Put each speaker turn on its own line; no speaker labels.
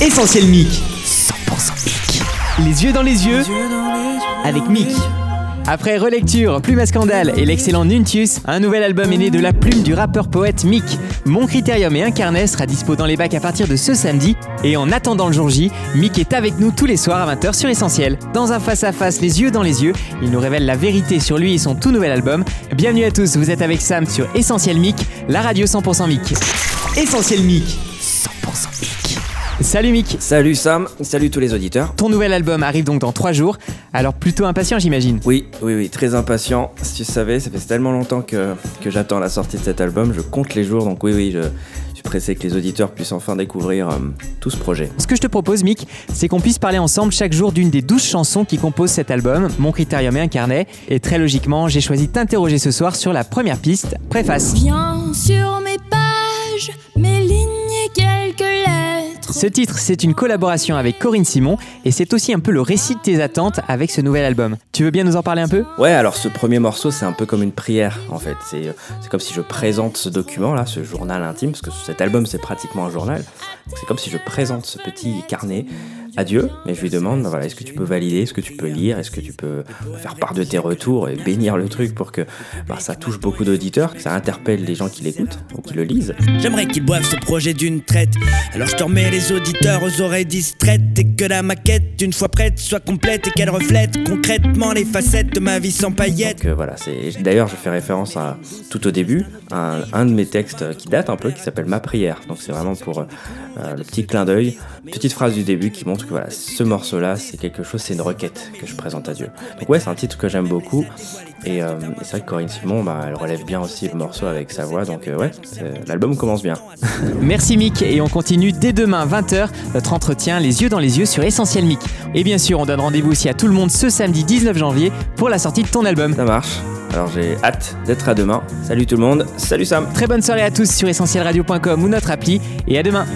Essentiel Mic. 100% Mic. Les yeux dans les yeux avec Mick. Après Relecture, Plume à Scandale et l'excellent Nuntius, un nouvel album est né de la plume du rappeur-poète Mick. Mon Critérium et Incarnet sera dispo dans les bacs à partir de ce samedi. Et en attendant le jour J, Mick est avec nous tous les soirs à 20h sur Essentiel. Dans un face-à-face, les yeux dans les yeux, il nous révèle la vérité sur lui et son tout nouvel album. Bienvenue à tous, vous êtes avec Sam sur Essentiel Mick, la radio 100% Mick. Essentiel Mick. 100% Mick. Salut Mick
Salut Sam, salut tous les auditeurs.
Ton nouvel album arrive donc dans 3 jours, alors plutôt impatient j'imagine
Oui, oui, oui, très impatient. Si tu savais, ça fait tellement longtemps que, que j'attends la sortie de cet album, je compte les jours, donc oui, oui, je, suis pressé que les auditeurs puissent enfin découvrir euh, tout ce projet.
Ce que je te propose Mick, c'est qu'on puisse parler ensemble chaque jour d'une des 12 chansons qui composent cet album, Mon Critérium et Incarnet, et très logiquement, j'ai choisi de t'interroger ce soir sur la première piste, préface.
Bien sur mes pages, mes lignes.
Ce titre, c'est une collaboration avec Corinne Simon et c'est aussi un peu le récit de tes attentes avec ce nouvel album. Tu veux bien nous en parler un peu?
Ouais, alors ce premier morceau, c'est un peu comme une prière en fait. C'est c'est comme si je présente ce document là, ce journal intime, parce que cet album c'est pratiquement un journal. C'est comme si je présente ce petit carnet à Dieu, mais je lui demande bah voilà, est-ce que tu peux valider, est-ce que tu peux lire, est-ce que tu peux faire part de tes retours et bénir le truc pour que bah, ça touche beaucoup d'auditeurs, que ça interpelle les gens qui l'écoutent ou qui le lisent.
J'aimerais qu'ils boivent ce projet d'une traite. Alors je te remets les auditeurs aux oreilles distraites et que la maquette, une fois prête, soit complète et qu'elle reflète concrètement les facettes de ma vie sans paillettes.
Donc euh, voilà, c'est d'ailleurs je fais référence à tout au début à un, un de mes textes qui date un peu, qui s'appelle Ma prière. Donc c'est vraiment pour euh, le petit clin d'œil, petite phrase du début qui montre que voilà, ce morceau-là, c'est quelque chose, c'est une requête que je présente à Dieu. Donc ouais, c'est un titre que j'aime beaucoup. Et, euh, et c'est vrai que Corinne Simon, bah, elle relève bien aussi le morceau avec sa voix. Donc euh, ouais, l'album commence bien.
Merci Mick et on continue dès demain 20h notre entretien les yeux dans les yeux sur Essentiel Mick. Et bien sûr, on donne rendez-vous aussi à tout le monde ce samedi 19 janvier pour la sortie de ton album.
Ça marche. Alors j'ai hâte d'être à demain. Salut tout le monde. Salut Sam.
Très bonne soirée à tous sur essentielradio.com ou notre appli et à demain.